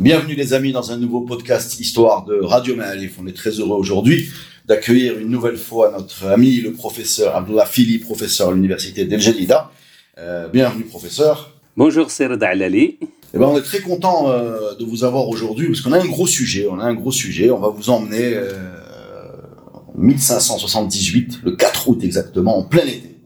Bienvenue les amis dans un nouveau podcast Histoire de Radio Ma'alif. On est très heureux aujourd'hui d'accueillir une nouvelle fois notre ami le professeur Abdullah Fili, professeur à l'université d'El Jadida. Euh, bienvenue professeur. Bonjour Serda Alali. Eh ben, on est très content euh, de vous avoir aujourd'hui parce qu'on a un gros sujet. On a un gros sujet. On va vous emmener euh, en 1578, le 4 août exactement, en plein été,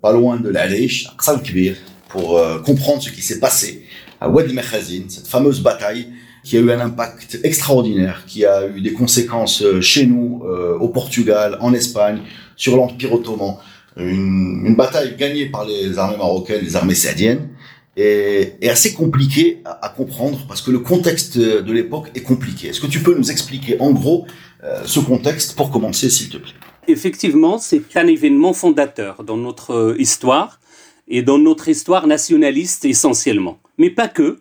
pas loin de l'Aleish, à Ksalkbir, pour euh, comprendre ce qui s'est passé à Wad Mekhazin, cette fameuse bataille qui a eu un impact extraordinaire, qui a eu des conséquences euh, chez nous, euh, au Portugal, en Espagne, sur l'Empire ottoman. Une, une bataille gagnée par les armées marocaines, les armées saadiennes, et, et assez compliquée à, à comprendre parce que le contexte de l'époque est compliqué. Est-ce que tu peux nous expliquer en gros euh, ce contexte pour commencer, s'il te plaît? Effectivement, c'est un événement fondateur dans notre euh, histoire et dans notre histoire nationaliste essentiellement. Mais pas que,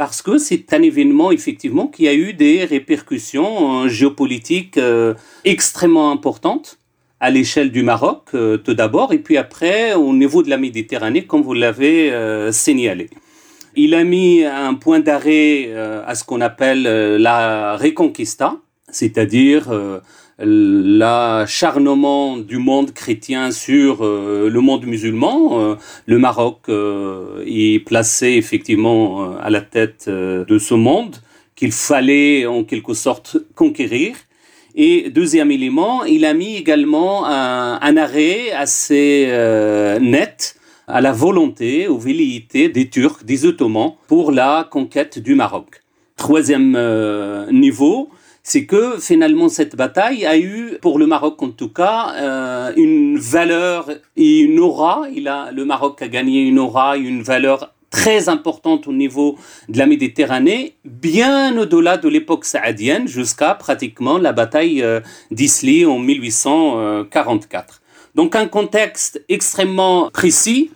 parce que c'est un événement effectivement qui a eu des répercussions euh, géopolitiques euh, extrêmement importantes à l'échelle du Maroc euh, tout d'abord, et puis après au niveau de la Méditerranée, comme vous l'avez euh, signalé. Il a mis un point d'arrêt à ce qu'on appelle la Reconquista, c'est-à-dire l'acharnement du monde chrétien sur euh, le monde musulman. Euh, le Maroc euh, est placé effectivement à la tête de ce monde qu'il fallait en quelque sorte conquérir. Et deuxième élément, il a mis également un, un arrêt assez euh, net à la volonté, aux velléités des Turcs, des Ottomans, pour la conquête du Maroc. Troisième euh, niveau, c'est que finalement cette bataille a eu, pour le Maroc en tout cas, euh, une valeur et une aura. Il a, le Maroc a gagné une aura, et une valeur très importante au niveau de la Méditerranée, bien au-delà de l'époque saadienne, jusqu'à pratiquement la bataille euh, d'Isli en 1844. Donc un contexte extrêmement précis,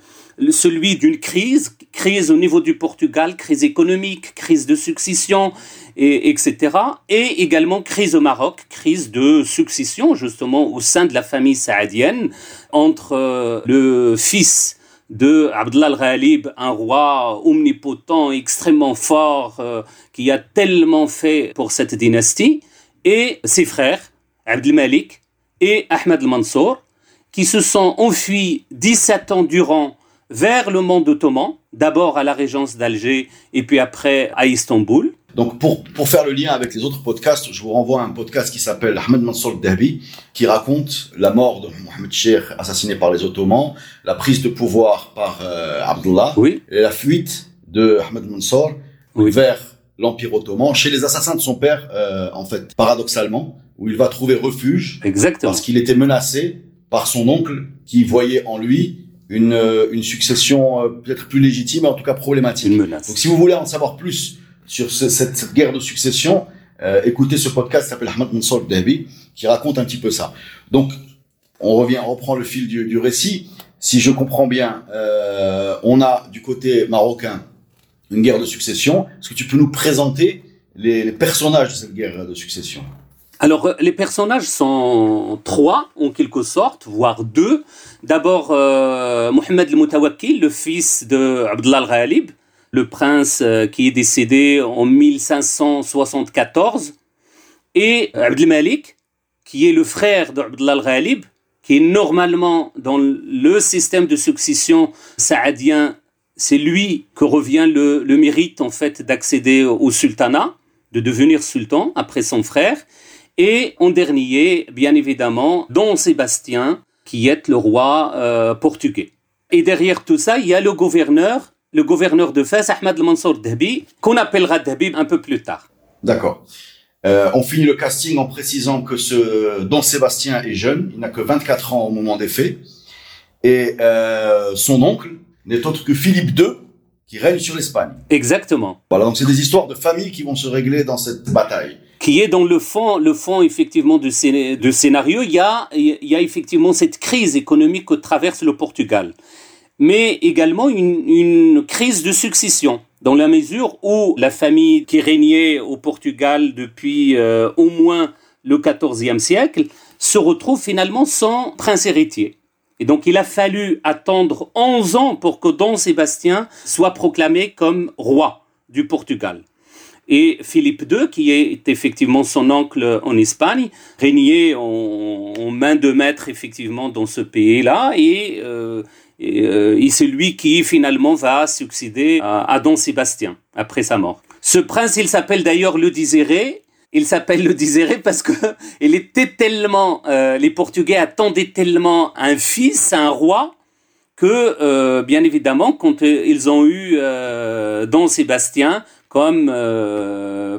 celui d'une crise, crise au niveau du Portugal, crise économique, crise de succession, et, etc. Et également crise au Maroc, crise de succession justement au sein de la famille saadienne entre euh, le fils de Abdullah al-Ghalib, un roi omnipotent, extrêmement fort, euh, qui a tellement fait pour cette dynastie, et ses frères, Abdel Malik et Ahmed al-Mansour, qui se sont enfuis 17 ans durant vers le monde ottoman, d'abord à la régence d'Alger et puis après à Istanbul. Donc pour, pour faire le lien avec les autres podcasts, je vous renvoie à un podcast qui s'appelle Ahmed Mansour Dahbi, qui raconte la mort de Mohamed Sheikh assassiné par les Ottomans, la prise de pouvoir par euh, Abdullah, Oui, et la fuite de Ahmed Mansour Oui. vers l'Empire ottoman, chez les assassins de son père, euh, en fait, paradoxalement, où il va trouver refuge exactement. parce qu'il était menacé par son oncle qui voyait en lui une, euh, une succession euh, peut-être plus légitime, en tout cas problématique. Une menace. Donc si vous voulez en savoir plus sur ce- cette, cette guerre de succession, euh, écoutez ce podcast qui s'appelle Ahmed Mansour Dahbi, qui raconte un petit peu ça. Donc on revient, on reprend le fil du, du récit. Si je comprends bien, euh, on a du côté marocain une guerre de succession. Est-ce que tu peux nous présenter les, les personnages de cette guerre de succession? Alors, euh, les personnages sont trois, en quelque sorte, voire deux. D'abord, euh, Mohamed al-Mutawakkil, le fils de Abdullah al-Ghalib, le prince euh, qui est décédé en 1574, et Abdel Malik, qui est le frère d'Abdullah al-Ghalib, qui est normalement dans le système de succession saadien, c'est lui que revient le, le mérite en fait d'accéder au sultanat, de devenir sultan après son frère. Et en dernier, bien évidemment, Don Sébastien, qui est le roi euh, portugais. Et derrière tout ça, il y a le gouverneur, le gouverneur de Fès, Ahmed al-Mansour Dahbi, qu'on appellera Dahbi un peu plus tard. D'accord. Euh, on finit le casting en précisant que ce Don Sébastien est jeune, il n'a que 24 ans au moment des faits, et euh, son oncle n'est autre que Philippe II, qui règne sur l'Espagne. Exactement. Voilà, donc c'est des histoires de famille qui vont se régler dans cette bataille. Qui est dans le fond, le fond effectivement de, de scénario, il y, a, effectivement cette crise économique que traverse le Portugal, mais également une, une crise de succession dans la mesure où la famille qui régnait au Portugal depuis euh, au moins le XIVe siècle se retrouve finalement sans prince héritier. Et donc il a fallu attendre 11 ans pour que Don Sébastien soit proclamé comme roi du Portugal. Et Philippe II, qui est effectivement son oncle en Espagne, régnait en, main de maître effectivement dans ce pays-là et, euh, euh, c'est lui qui finalement va succéder à, Don Sébastien après sa mort. Ce prince, il s'appelle d'ailleurs le Désiré il s'appelle le Désiré parce que était tellement, euh, les Portugais attendaient tellement un fils, un roi, que bien évidemment, quand ils ont eu Don Sébastien comme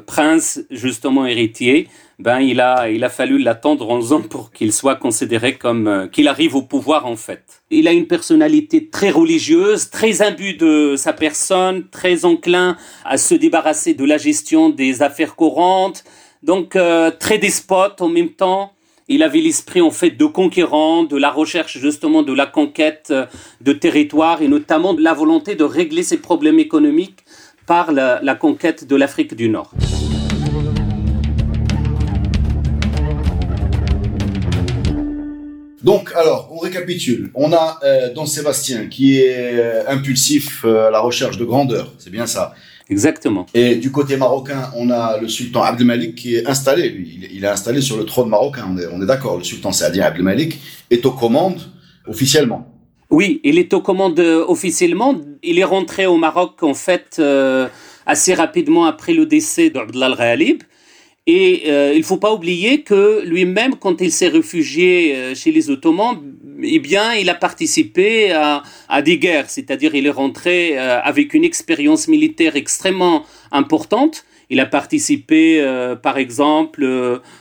prince justement héritier, ben il a il a fallu l'attendre 11 ans pour qu'il soit considéré comme qu'il arrive au pouvoir en fait. Il a une personnalité très religieuse, très imbu de sa personne, très enclin à se débarrasser de la gestion des affaires courantes, donc euh, très despote en même temps. Il avait l'esprit en fait de conquérant, de la recherche justement de la conquête euh, de territoire et notamment de la volonté de régler ses problèmes économiques par la, conquête de l'Afrique du Nord. Donc, alors, on récapitule. On a euh, Don Sébastien qui est impulsif à la recherche de grandeur, c'est bien ça. Exactement. Et du côté marocain, on a le sultan Abdelmalik qui est installé. Il, est installé sur le trône marocain, on est, on est d'accord. Le sultan Saadien Abdelmalik est aux commandes officiellement. Oui, il est aux commandes euh, officiellement. Il est rentré au Maroc, en fait, euh, assez rapidement après le décès d'Abdallah al-Ghalib. Et euh, il faut pas oublier que lui-même, quand il s'est réfugié chez les Ottomans, eh bien, il a participé à, des guerres, c'est-à-dire il est rentré avec une expérience militaire extrêmement importante. Il a participé, euh, par exemple,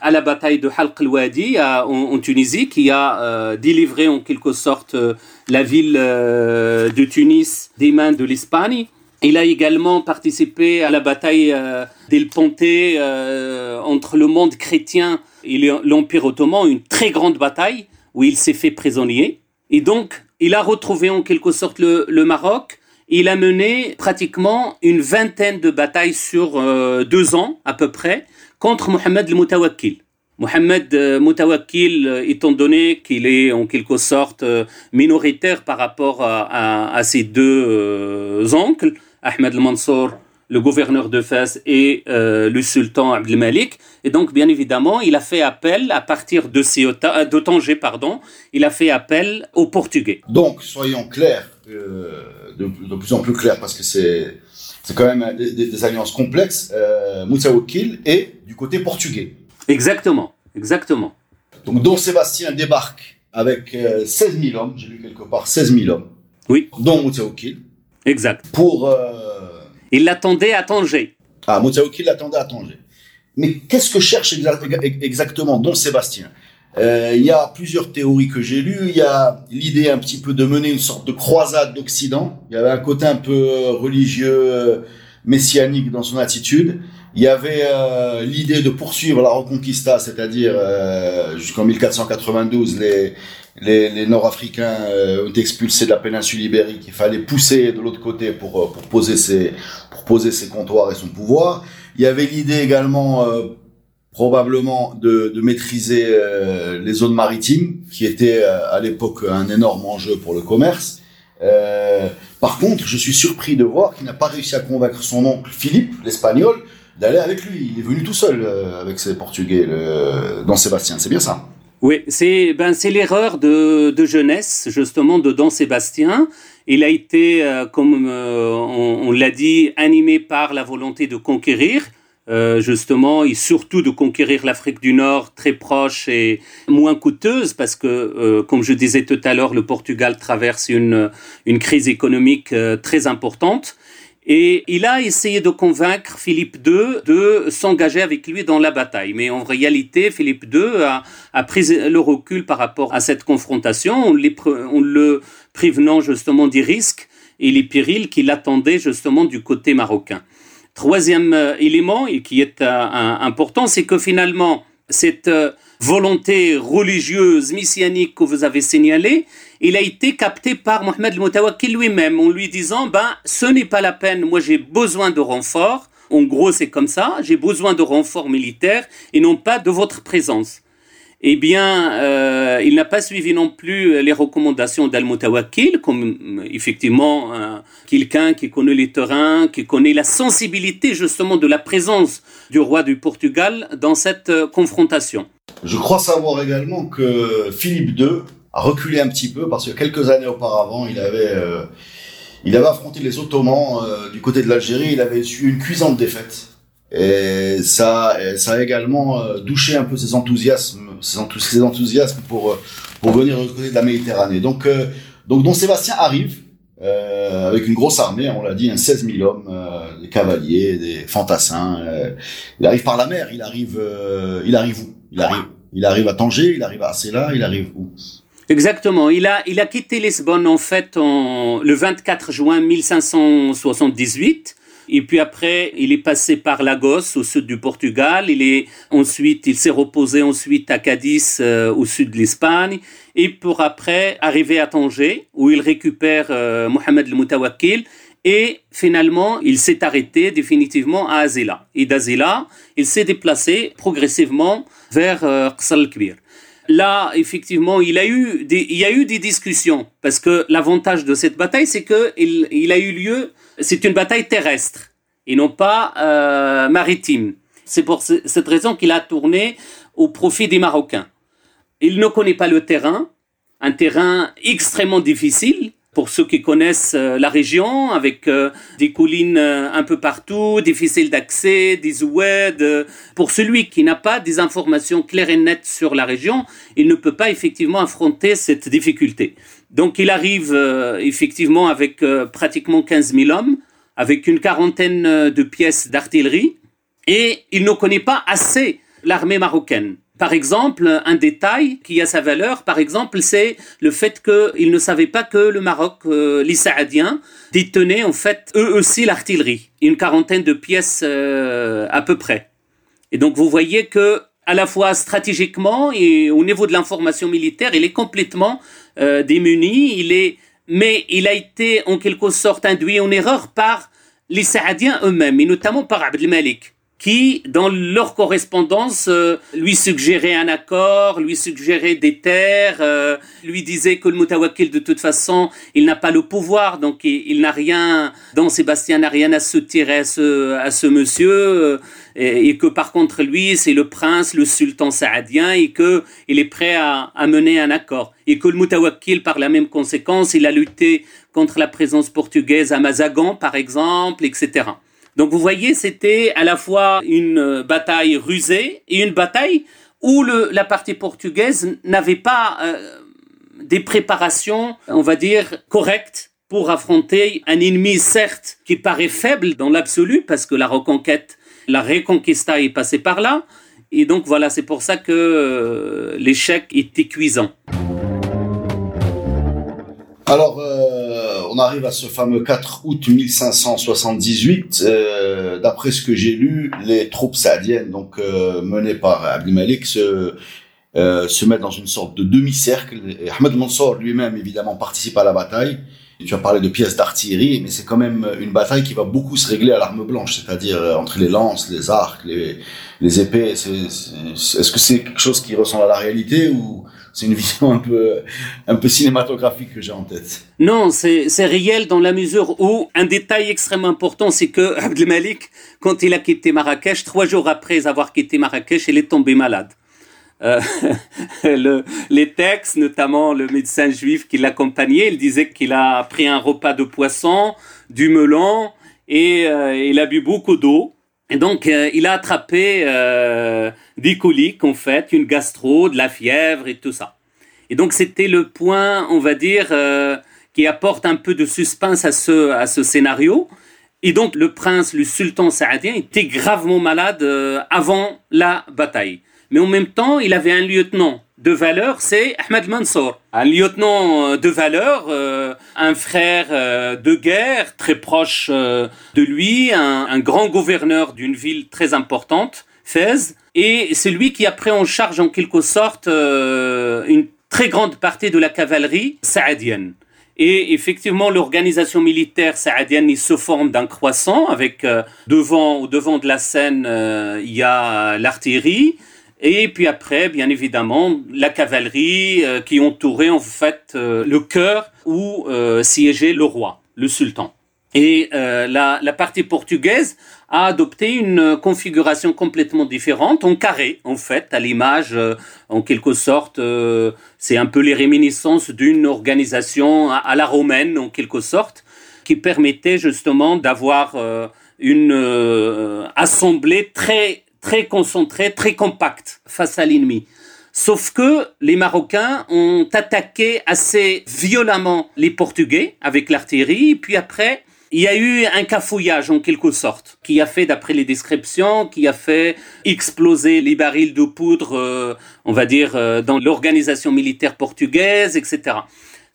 à la bataille de Halq al-Wadi en, en, Tunisie, qui a délivré en quelque sorte la ville de Tunis des mains de l'Espagne. Il a également participé à la bataille euh, d'El Ponte euh, entre le monde chrétien et l'Empire ottoman, une très grande bataille où il s'est fait prisonnier. Et donc, il a retrouvé en quelque sorte le, Maroc. Il a mené pratiquement une vingtaine de batailles sur euh, deux ans à peu près contre Mohamed le. Mohamed Moutawakkil, étant donné qu'il est en quelque sorte minoritaire par rapport à, ses deux oncles, Ahmed al-Mansour, le gouverneur de Fès et euh, le sultan Abdelmalik. Et donc, bien évidemment, il a fait appel à partir de, Ceuta, de Tanger, pardon, il a fait appel aux Portugais. Donc, soyons clairs, euh, de, plus en plus clairs, parce que c'est c'est quand même des, alliances complexes. Euh, est du côté portugais. Exactement, exactement. Donc, Don Sébastien débarque avec 16 000 hommes, j'ai lu quelque part 16 000 hommes. Oui. Dont Moutaoukil. Exact. Pour. Euh, il l'attendait à Tanger. Ah, Moutaouki l'attendait à Tanger. Mais qu'est-ce que cherche exactement Don Sébastien? euh, Il y a plusieurs théories que j'ai lues. Il y a l'idée un petit peu de mener une sorte de croisade d'Occident. Il y avait un côté un peu euh, religieux, messianique dans son attitude. Il y avait l'idée de poursuivre la Reconquista, c'est-à-dire jusqu'en 1492 les les, les Nord-Africains euh, ont été expulsés de la péninsule ibérique. Il fallait pousser de l'autre côté pour, euh, pour, poser ses, pour poser ses comptoirs et son pouvoir. Il y avait l'idée également euh, probablement de, maîtriser les zones maritimes, qui était à l'époque un énorme enjeu pour le commerce. par contre, je suis surpris de voir qu'il n'a pas réussi à convaincre son oncle Philippe, l'espagnol, d'aller avec lui. Il est venu tout seul avec ses Portugais, le, dans Sébastien. C'est bien ça? Oui, c'est ben l'erreur de, jeunesse justement de Don Sébastien. Il a été, euh, comme euh, on, l'a dit, animé par la volonté de conquérir. Euh, justement, et surtout de conquérir l'Afrique du Nord très proche et moins coûteuse, parce que, comme je disais tout à l'heure, le Portugal traverse une, une crise économique très importante. Et il a essayé de convaincre Philippe II de s'engager avec lui dans la bataille. Mais en réalité, Philippe II a, a pris le recul par rapport à cette confrontation, en, le prévenant justement des risques et les périls qui l'attendaient justement du côté marocain. Troisième euh, élément, et qui est euh, important, c'est que finalement, cette euh, volonté religieuse, messianique que vous avez signalée, il a été capté par Mohamed al-Mutawakkil lui-même en lui disant, ben, ce n'est pas la peine, moi j'ai besoin de renfort. En gros, c'est comme ça, j'ai besoin de renfort militaire et non pas de votre présence eh bien, euh, il n'a pas suivi non plus les recommandations d'Al-Mutawakkil, comme euh, effectivement euh, quelqu'un qui connaît les terrains, qui connaît la sensibilité justement de la présence du roi du Portugal dans cette confrontation. Je crois savoir également que Philippe II a reculé un petit peu parce que quelques années auparavant, il avait, il avait affronté les Ottomans du côté de l'Algérie, il avait eu une cuisante défaite. Et ça, ça a également euh, douché un peu ses enthousiasmes, ses, enthousiasmes pour euh, pour venir côté de la Méditerranée. Donc euh, donc Don Sébastien arrive euh, avec une grosse armée, on l'a dit, un 16 000 hommes, des cavaliers, des fantassins. il arrive par la mer, il arrive, il arrive où? Il arrive, il arrive à Tanger, il arrive à Assela, il arrive où? Exactement. Il a, il a quitté Lisbonne en fait en, le 24 juin 1578 et puis après, il est passé par Lagos, au sud du Portugal. Il est ensuite, il s'est reposé ensuite à Cadiz, euh, au sud de l'Espagne. Et pour après arriver à Tanger, où il récupère euh, Mohamed el-Moutawakkil. Et finalement, il s'est arrêté définitivement à Azila. Et d'Azila, il s'est déplacé progressivement vers euh, Là, effectivement, il a eu il y a eu des discussions parce que l'avantage de cette bataille, c'est que il, il a eu lieu c'est une bataille terrestre et non pas euh, maritime. C'est pour cette raison qu'il a tourné au profit des Marocains. Il ne connaît pas le terrain, un terrain extrêmement difficile pour ceux qui connaissent euh, la région, avec euh, des collines un peu partout, difficiles d'accès, des oueds. Pour celui qui n'a pas des informations claires et nettes sur la région, il ne peut pas effectivement affronter cette difficulté. Donc il arrive euh, effectivement avec euh, pratiquement 15 000 hommes, avec une quarantaine euh, de pièces d'artillerie, et il ne connaît pas assez l'armée marocaine. Par exemple, un détail qui a sa valeur, par exemple, c'est le fait qu'il ne savait pas que le Maroc, les Saadiens, détenaient en fait eux aussi l'artillerie, une quarantaine de pièces à peu près. Et donc vous voyez que à la fois stratégiquement et au niveau de l'information militaire, il est complètement euh, démuni. Il est, mais il a été en quelque sorte induit en erreur par les Saadiens eux-mêmes, et notamment par Abdelmalik qui, dans leur correspondance, euh, lui suggérait un accord, lui suggérait des terres, euh, lui disait que le Mutawakil, de toute façon, il n'a pas le pouvoir, donc il, n'a rien, Don Sébastien n'a rien à soutirer à ce, à ce monsieur, euh, et, que par contre, lui, c'est le prince, le sultan saadien, et que il est prêt à, à mener un accord. Et que le Mutawakil, par la même conséquence, il a lutté contre la présence portugaise à Mazagan, par exemple, etc. Donc vous voyez, c'était à la fois une euh, bataille rusée et une bataille où le, la partie portugaise n'avait pas euh, des préparations, on va dire, correctes pour affronter un ennemi, certes, qui paraît faible dans l'absolu, parce que la reconquête, la reconquista est passée par là. Et donc voilà, c'est pour ça que euh, l'échec était cuisant. Alors, on arrive à ce fameux 4 août 1578. Euh, d'après ce que j'ai lu, les troupes saadiennes, donc euh, menées par Abdelmalik, se, euh, se mettent dans une sorte de demi-cercle. Ahmed Mansour lui-même, évidemment, participe à la bataille. tu as parlé de pièces d'artillerie, mais c'est quand même une bataille qui va beaucoup se régler à l'arme blanche, c'est-à-dire entre les lances, les arcs, les, les épées. Est-ce que c'est quelque chose qui ressemble à la réalité ou c'est une vision un peu, cinématographique que j'ai en tête. Non, c'est, réel dans la mesure où un détail extrêmement important, c'est que Abdelmalik, quand il a quitté Marrakech, trois jours après avoir quitté Marrakech, il est tombé malade. Euh, le, les textes, notamment le médecin juif qui l'accompagnait, il disait qu'il a pris un repas de poisson, du melon, et euh, il a bu beaucoup d'eau. Et donc, euh, il a attrapé euh, des coliques, en fait, une gastro, de la fièvre et tout ça. Et donc, c'était le point, on va dire, euh, qui apporte un peu de suspense à ce, à ce scénario. Et donc, le prince, le sultan saadien, était gravement malade avant la bataille. Mais en même temps, il avait un lieutenant de valeur, c'est Ahmed Mansour, un lieutenant de valeur, un frère de guerre très proche de lui, un, grand gouverneur d'une ville très importante, Fès, et c'est lui qui a pris en charge en quelque sorte une très grande partie de la cavalerie saadienne. Et effectivement, l'organisation militaire saadienne se forme d'un croissant avec euh, devant au devant de la scène, euh, il y a l'artillerie et puis après, bien évidemment, la cavalerie euh, qui entourait en fait le cœur où siégeait le roi, le sultan. Et la, la partie portugaise a adopté une configuration complètement différente, en carré en fait, à l'image, en quelque sorte, c'est un peu les réminiscences d'une organisation à, la romaine, en quelque sorte, qui permettait justement d'avoir euh, une euh, assemblée très très concentrée, très compacte face à l'ennemi. Sauf que les Marocains ont attaqué assez violemment les Portugais avec l'artillerie, puis après, il y a eu un cafouillage en quelque sorte, qui a fait, d'après les descriptions, qui a fait exploser les barils de poudre, euh, on va dire, euh, dans l'organisation militaire portugaise, etc.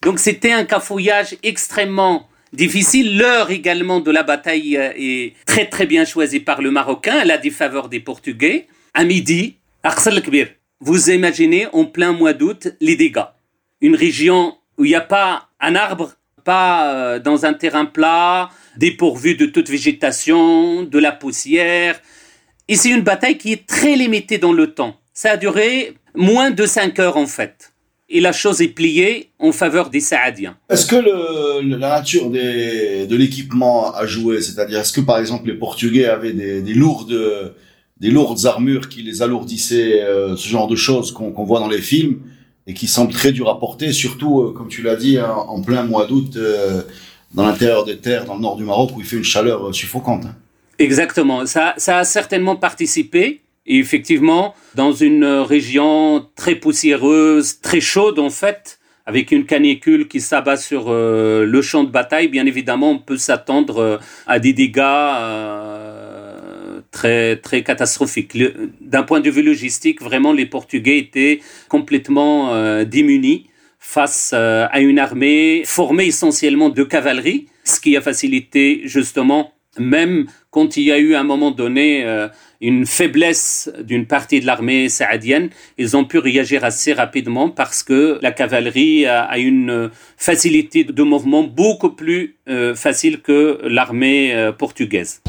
Donc c'était un cafouillage extrêmement difficile. L'heure également de la bataille euh, est très très bien choisie par le Marocain, à la défaveur des Portugais. À midi, Kbir. Vous imaginez en plein mois d'août les dégâts. Une région où il n'y a pas un arbre pas euh, dans un terrain plat, dépourvu de toute végétation, de la poussière. Et c'est une bataille qui est très limitée dans le temps. Ça a duré moins de 5 heures en fait. Et la chose est pliée en faveur des Saadiens. Est-ce que la nature de l'équipement a joué? C'est-à-dire, est-ce que par exemple les Portugais avaient des, lourdes, des lourdes armures qui les alourdissaient, euh, ce genre de choses qu'on voit dans les films et qui semble très dur à porter, surtout, euh, comme tu l'as dit, en, plein mois d'août, euh, dans l'intérieur des terres, dans le nord du Maroc, où il fait une chaleur suffocante. Hein. Exactement, ça, ça a certainement participé. Et effectivement, dans une région très poussiéreuse, très chaude en fait, avec une canicule qui s'abat sur le champ de bataille, bien évidemment, on peut s'attendre à des dégâts très très catastrophique. D'un point de vue logistique, vraiment, les Portugais étaient complètement euh, démunis face euh, à une armée formée essentiellement de cavalerie, ce qui a facilité justement, même quand il y a eu à un moment donné euh, une faiblesse d'une partie de l'armée saadienne, ils ont pu réagir assez rapidement parce que la cavalerie a, une facilité de mouvement beaucoup plus facile que l'armée portugaise.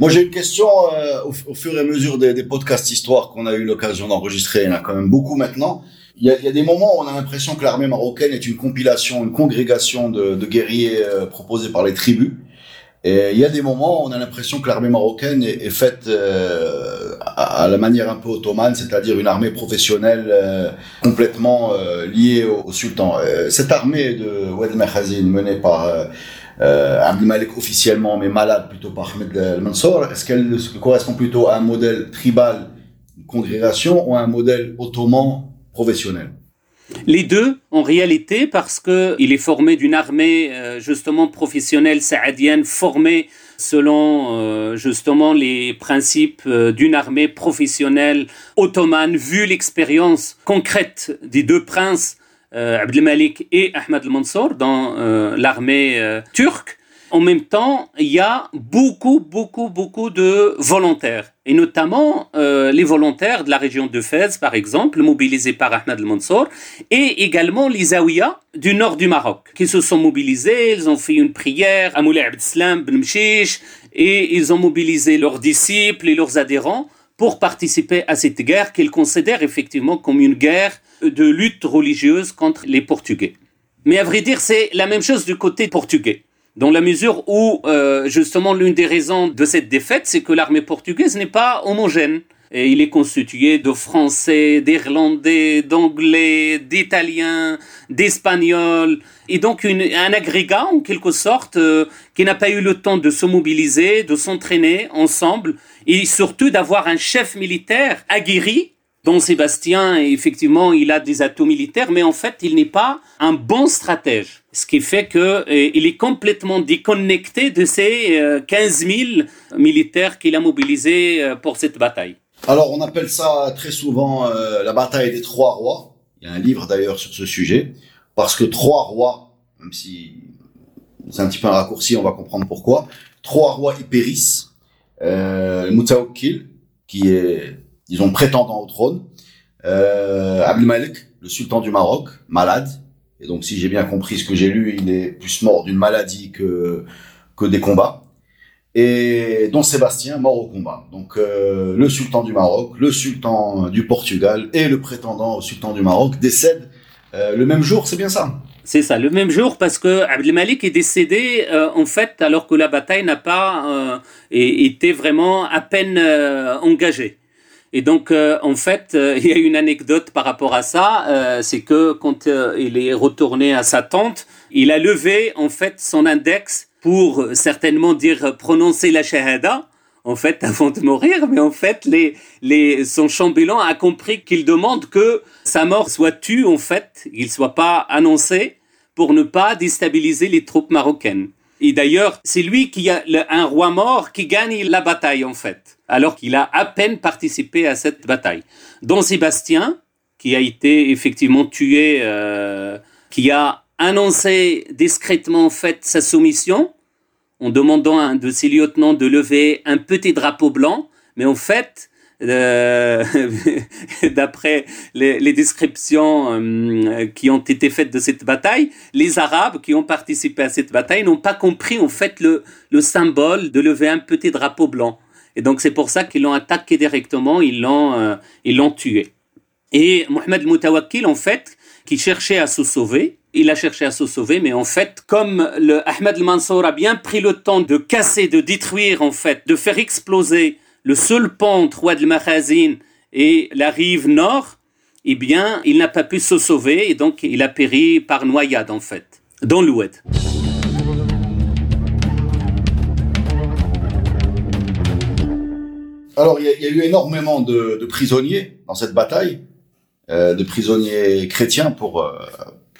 Moi, j'ai une question euh, au, fur et à mesure des podcasts histoire qu'on a eu l'occasion d'enregistrer. Il y en a quand même beaucoup maintenant. Il y a, y a des moments où on a l'impression que l'armée marocaine est une compilation, une congrégation de, de guerriers euh, proposés par les tribus. Et il y a des moments où on a l'impression que l'armée marocaine est, est faite euh, à, la manière un peu ottomane, c'est-à-dire une armée professionnelle euh, complètement liée au, sultan. cette armée de Oued Mehazin menée par euh, Abdelmalek officiellement, mais malade plutôt par Ahmed Mansour, est-ce qu'elle correspond plutôt à un modèle tribal, congrégation, ou à un modèle ottoman les deux, en réalité, parce que il est formé d'une armée euh, justement professionnelle saadienne, formée selon euh, justement les principes euh, d'une armée professionnelle ottomane, vu l'expérience concrète des deux princes Abdelmalik et Ahmed al-Mansour dans l'armée turque. En même temps, il y a beaucoup, beaucoup, beaucoup de volontaires, et notamment les volontaires de la région de Fès, par exemple, mobilisés par Ahmed al-Mansour, et également les Aouïas du nord du Maroc, qui se sont mobilisés, ils ont fait une prière à Moulay Abdeslam ben Mchish, et ils ont mobilisé leurs disciples et leurs adhérents pour participer à cette guerre qu'ils considèrent effectivement comme une guerre de lutte religieuse contre les Portugais. Mais à vrai dire, c'est la même chose du côté portugais. Dans la mesure où, euh, justement, l'une des raisons de cette défaite, c'est que l'armée portugaise n'est pas homogène. Et il est constitué de Français, d'Irlandais, d'Anglais, d'Italiens, d'Espagnols, et donc un agrégat en quelque sorte euh, qui n'a pas eu le temps de se mobiliser, de s'entraîner ensemble, et surtout d'avoir un chef militaire aguerri Don Sébastien, effectivement, il a des atouts militaires, mais en fait, il n'est pas un bon stratège. Ce qui fait que euh, est complètement déconnecté de ces 15 euh, 000 militaires qu'il a mobilisés euh, pour cette bataille. Alors, on appelle ça très souvent la bataille des trois rois. Il y a un livre d'ailleurs sur ce sujet, parce que trois rois, même si c'est un petit peu un raccourci, on va comprendre pourquoi. Trois rois y périssent. Euh, qui est, disons, prétendant au trône. Euh, Abdelmalek, le sultan du Maroc, malade. Donc, si j'ai bien compris ce que j'ai lu, il est plus mort d'une maladie que, que des combats et Don Sébastien mort au combat. Donc euh, le sultan du Maroc, le sultan du Portugal et le prétendant au sultan du Maroc décèdent euh, le même jour, c'est bien ça? C'est ça, le même jour parce que Abdelmalik est décédé euh, en fait alors que la bataille n'a pas été vraiment à peine engagée. Et donc, en fait, il y a une anecdote par rapport à ça, c'est que quand il est retourné à sa tente, il a levé en fait son index pour certainement dire prononcer la shahada, en fait, avant de mourir, mais en fait, les, les, son chambellan a compris qu'il demande que sa mort soit tue, en fait, qu'il soit pas annoncé pour ne pas déstabiliser les troupes marocaines. Et d'ailleurs, c'est lui qui a un roi mort qui gagne la bataille, en fait, alors qu'il a à peine participé à cette bataille. Don Sébastien, qui a été effectivement tué, euh, qui a annoncé discrètement en fait sa soumission en demandant à un de ses lieutenants de lever un petit drapeau blanc, mais en fait, euh, d'après les, descriptions euh, qui ont été faites de cette bataille, les Arabes qui ont participé à cette bataille n'ont pas compris en fait le, le symbole de lever un petit drapeau blanc. Et donc c'est pour ça qu'ils l'ont attaqué directement, ils l'ont euh, ils l'ont tué. Et Mohamed Moutawakkil en fait, qui cherchait à se sauver, il a cherché à se sauver, mais en fait, comme le Ahmed al-Mansour a bien pris le temps de casser, de détruire, en fait, de faire exploser le seul pont entre Ouad al et la rive nord, eh bien, il n'a pas pu se sauver et donc il a péri par noyade, en fait, dans l'Oued. Alors, il y, a eu énormément de, prisonniers dans cette bataille, euh, de prisonniers chrétiens pour, euh,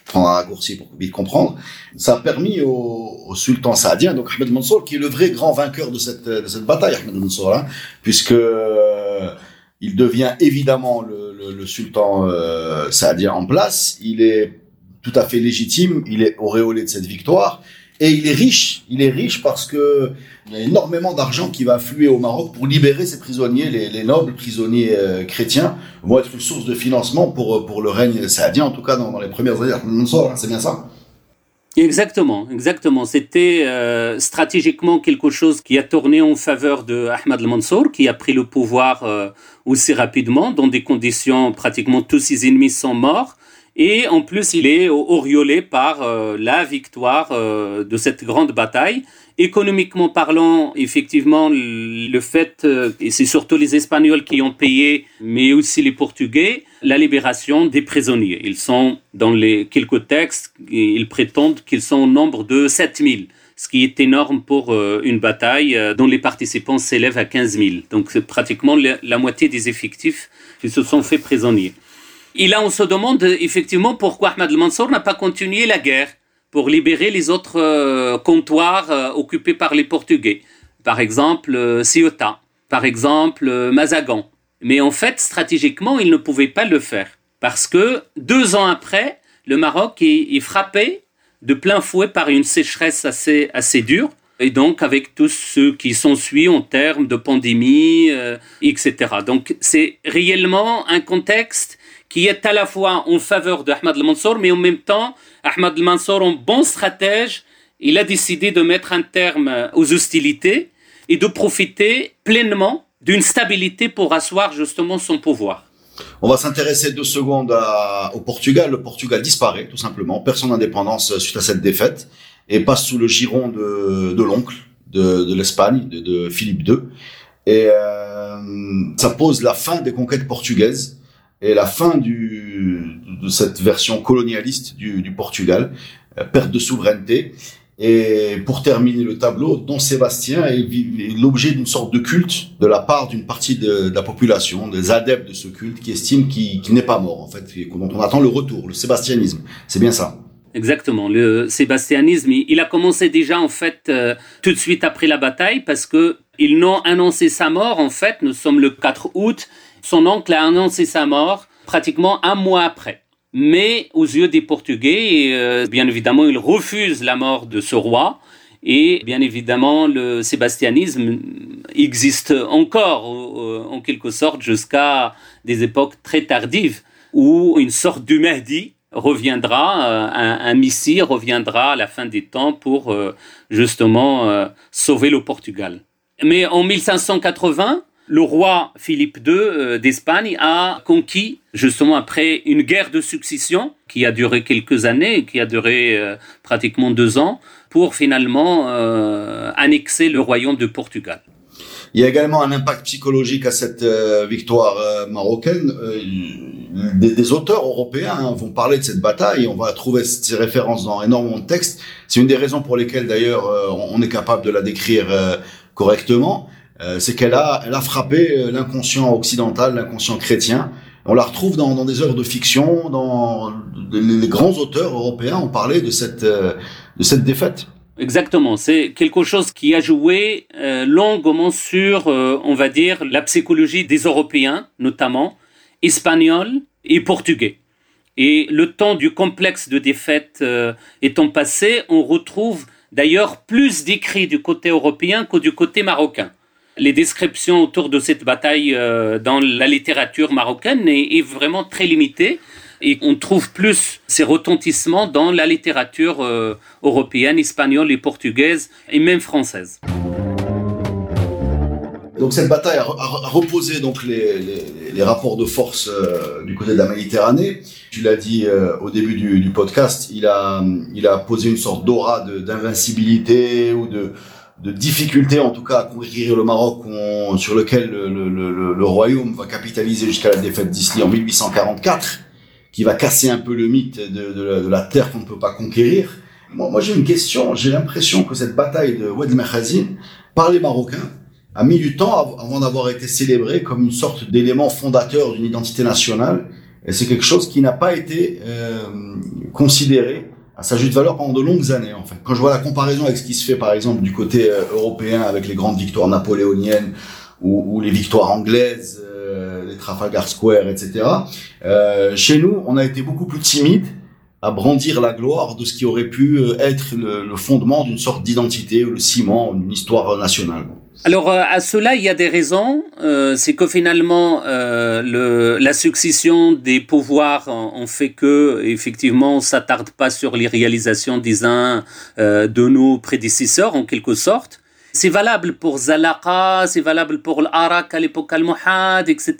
prendre un raccourci pour vite comprendre, ça a permis au, sultan saadien, donc Ahmed Mansour, qui est le vrai grand vainqueur de cette, de cette bataille, Ahmed Mansour, hein, puisque euh, il devient évidemment le, le, le sultan euh, saadien en place, il est tout à fait légitime, il est auréolé de cette victoire, et il est riche, il est riche parce que il y a énormément d'argent qui va affluer au Maroc pour libérer ces prisonniers, les, les nobles prisonniers euh, chrétiens vont être une source de financement pour pour le règne saadien, en tout cas dans, les premières années. C'est bien ça. Exactement, exactement. C'était euh, stratégiquement quelque chose qui a tourné en faveur de Ahmad al-Mansour, qui a pris le pouvoir euh, aussi rapidement, dans des conditions pratiquement tous ses ennemis sont morts. Et en plus, il est auréolé par euh, la victoire euh, de cette grande bataille. Économiquement parlant, effectivement, le fait, euh, et c'est surtout les Espagnols qui ont payé, mais aussi les Portugais, la libération des prisonniers. Ils sont, dans les quelques textes, ils prétendent qu'ils sont au nombre de 7000 ce qui est énorme pour une bataille dont les participants s'élèvent à 15 000. Donc c'est pratiquement la moitié des effectifs qui se sont faits prisonniers. Et là, on se demande effectivement pourquoi Ahmad al-Mansour n'a pas continué la guerre pour libérer les autres euh, comptoirs euh, occupés par les Portugais. Par exemple, euh, par exemple, Mazagan. Mais en fait, stratégiquement, il ne pouvait pas le faire. Parce que deux ans après, le Maroc est, frappé de plein fouet par une sécheresse assez, assez dure. Et donc, avec tout ce qui s'ensuit en termes de pandémie, etc. Donc, c'est réellement un contexte qui est à la fois en faveur d'Ahmad al-Mansour, mais en même temps, Ahmad al-Mansour, en bon stratège, il a décidé de mettre un terme aux hostilités et de profiter pleinement d'une stabilité pour asseoir justement son pouvoir. On va s'intéresser deux secondes au Portugal. Le Portugal disparaît tout simplement, perd son indépendance suite à cette défaite et passe sous le giron de, l'oncle de, l'Espagne, de, Philippe II. Et euh, ça pose la fin des conquêtes portugaises et la fin de cette version colonialiste du, du Portugal, euh, perte de souveraineté. Et pour terminer le tableau, Don Sébastien est, l'objet d'une sorte de culte de la part d'une partie de, la population, des adeptes de ce culte, qui estiment qu'il n'est pas mort, en fait, et dont on attend le retour, le sébastianisme. C'est bien ça. Exactement. Le sébastianisme, il a commencé déjà en fait euh, tout de suite après la bataille parce que Ils n'ont annoncé sa mort, en fait, nous sommes le 4 août, son oncle a annoncé sa mort pratiquement un mois après. Mais aux yeux des Portugais, euh, bien évidemment, ils refusent la mort de ce roi. Et bien évidemment, le sébastianisme existe encore, en quelque sorte, jusqu'à des époques très tardives, où une sorte du Mahdi reviendra, euh, un, un Messie reviendra à la fin des temps pour euh, justement sauver le Portugal. Mais en 1580, le roi Philippe II euh, d'Espagne a conquis, justement après une guerre de succession qui a duré quelques années, qui a duré euh, pratiquement deux ans, pour finalement euh, annexer le royaume de Portugal. Il y a également un impact psychologique à cette victoire marocaine. Des, auteurs européens hein, vont parler de cette bataille. On va trouver ces références dans énormément de textes. C'est une des raisons pour lesquelles d'ailleurs on est capable de la décrire correctement. Euh, c'est qu'elle a, elle a frappé euh, l'inconscient occidental, l'inconscient chrétien. On la retrouve dans, des œuvres de fiction, dans les, grands auteurs européens ont parlé de cette, euh, de cette défaite. Exactement, c'est quelque chose qui a joué longuement sur, on va dire, la psychologie des Européens, notamment espagnols et portugais. Et le temps du complexe de défaite étant passé, on retrouve d'ailleurs plus d'écrits du côté européen que du côté marocain les descriptions autour de cette bataille euh, dans la littérature marocaine est, vraiment très limitée et on trouve plus ces retentissements dans la littérature euh, européenne, espagnole et portugaise et même française. Donc cette bataille a, reposé donc les, rapports de force euh, du côté de la Méditerranée. Tu l'as dit au début du, du, podcast, il a, il a posé une sorte d'aura d'invincibilité ou de, de difficulté en tout cas à conquérir le Maroc sur lequel le, royaume va capitaliser jusqu'à la défaite d'Isli en 1844 qui va casser un peu le mythe de, la, terre qu'on ne peut pas conquérir. Moi, moi j'ai une question, j'ai l'impression que cette bataille de Oued Mekhazin par les Marocains a mis du temps avant d'avoir été célébrée comme une sorte d'élément fondateur d'une identité nationale et c'est quelque chose qui n'a pas été euh, considéré à sa juste valeur pendant de longues années en fait. Quand je vois la comparaison avec ce qui se fait par exemple du côté euh, européen avec les grandes victoires napoléoniennes ou, ou les victoires anglaises, euh, les Trafalgar Square, etc. Euh, chez nous, on a été beaucoup plus timide à brandir la gloire de ce qui aurait pu euh, être le, le fondement d'une sorte d'identité ou le ciment d'une histoire nationale. Alors euh, à cela, il y a des raisons. Euh, c'est que finalement, euh, le, la succession des pouvoirs en, fait que, effectivement, on s'attarde pas sur les réalisations des uns de nos prédécesseurs, en quelque sorte. C'est valable pour Zalaqa, c'est valable pour l'Arak à l'époque al-Muhad, etc.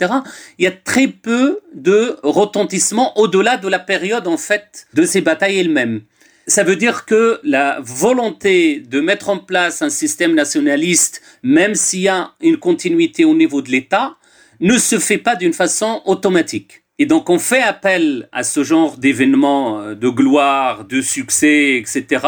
Il y a très peu de retentissement au-delà de la période, en fait, de ces batailles elles-mêmes. Ça veut dire que la volonté de mettre en place un système nationaliste, même s'il y a une continuité au niveau de l'État, ne se fait pas d'une façon automatique. Et donc on fait appel à ce genre d'événements euh, de gloire, de succès, etc.,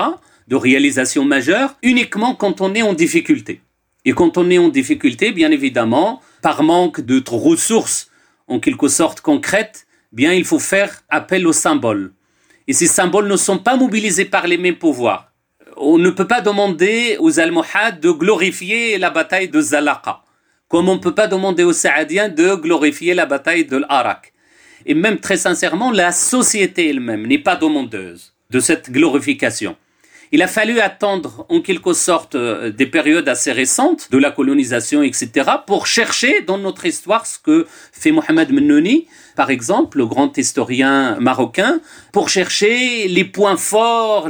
de réalisation majeure, uniquement quand on est en difficulté. Et quand on est en difficulté, bien évidemment, par manque de ressources en quelque sorte concrètes, bien il faut faire appel aux symboles. Et ces symboles ne sont pas mobilisés par les mêmes pouvoirs. On ne peut pas demander aux Almohades de glorifier la bataille de Zalaqa, comme on ne peut pas demander aux Saadiens de glorifier la bataille de l'Arak. Et même très sincèrement, la société elle-même n'est pas demandeuse de cette glorification. Il a fallu attendre en quelque sorte euh, des périodes assez récentes de la colonisation, etc., pour chercher dans notre histoire ce que fait Mohamed Mennouni, par exemple, le grand historien marocain, pour chercher les points forts,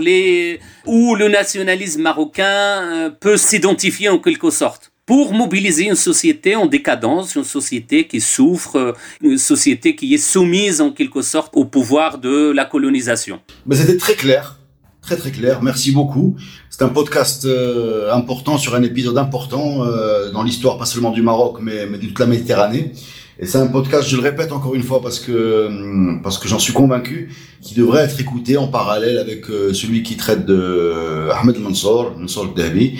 où le nationalisme marocain euh, peut s'identifier en quelque sorte pour mobiliser une société en décadence, une société qui souffre, euh, une société qui est soumise en quelque sorte au pouvoir de la colonisation. Mais c'était très clair très très clair. Merci beaucoup. C'est un podcast euh, important sur un épisode important euh, dans l'histoire pas seulement du Maroc mais, mais de toute la Méditerranée. Et c'est un podcast, je le répète encore une fois parce que hum, parce que j'en suis convaincu, qui devrait être écouté en parallèle avec euh, celui qui traite de Ahmed Mansour, Mansour Dhabi,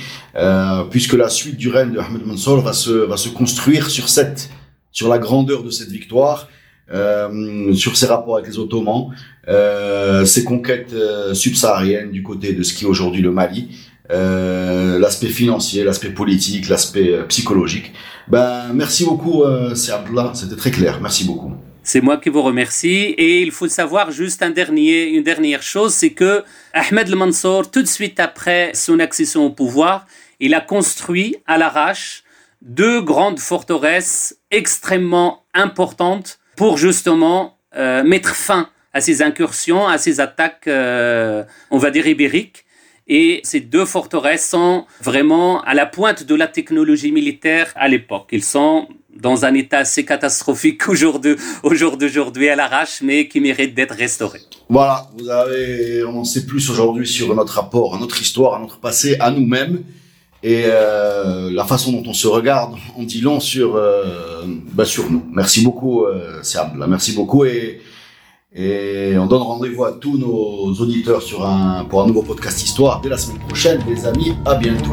puisque la suite du règne de Ahmed Mansour va se va se construire sur cette sur la grandeur de cette victoire euh, sur ses rapports avec les Ottomans, euh, ses conquêtes euh, subsahariennes du côté de ce qui est aujourd'hui le Mali, l'aspect financier, l'aspect politique, l'aspect psychologique. Ben, merci beaucoup, c'est Abdullah, c'était très clair. Merci beaucoup. C'est moi qui vous remercie. Et il faut savoir juste un dernier, une dernière chose, c'est que Ahmed Mansour, tout de suite après son accession au pouvoir, il a construit à l'arrache deux grandes forteresses extrêmement importantes pour justement euh, mettre fin à ces incursions, à ces attaques, euh, on va dire ibériques. Et ces deux forteresses sont vraiment à la pointe de la technologie militaire à l'époque. Ils sont dans un état assez catastrophique au jour d'aujourd'hui à l'arrache, mais qui mérite d'être restaurés. Voilà, vous avez, on en sait plus aujourd'hui sur notre rapport, à notre histoire, à notre passé, à nous-mêmes. Et euh, la façon dont on se regarde, on dit long sur, euh, bah sur nous. Merci beaucoup, euh, Merci beaucoup et, on donne rendez-vous à tous nos auditeurs pour un nouveau podcast Histoire dès la semaine prochaine. Les amis, à bientôt.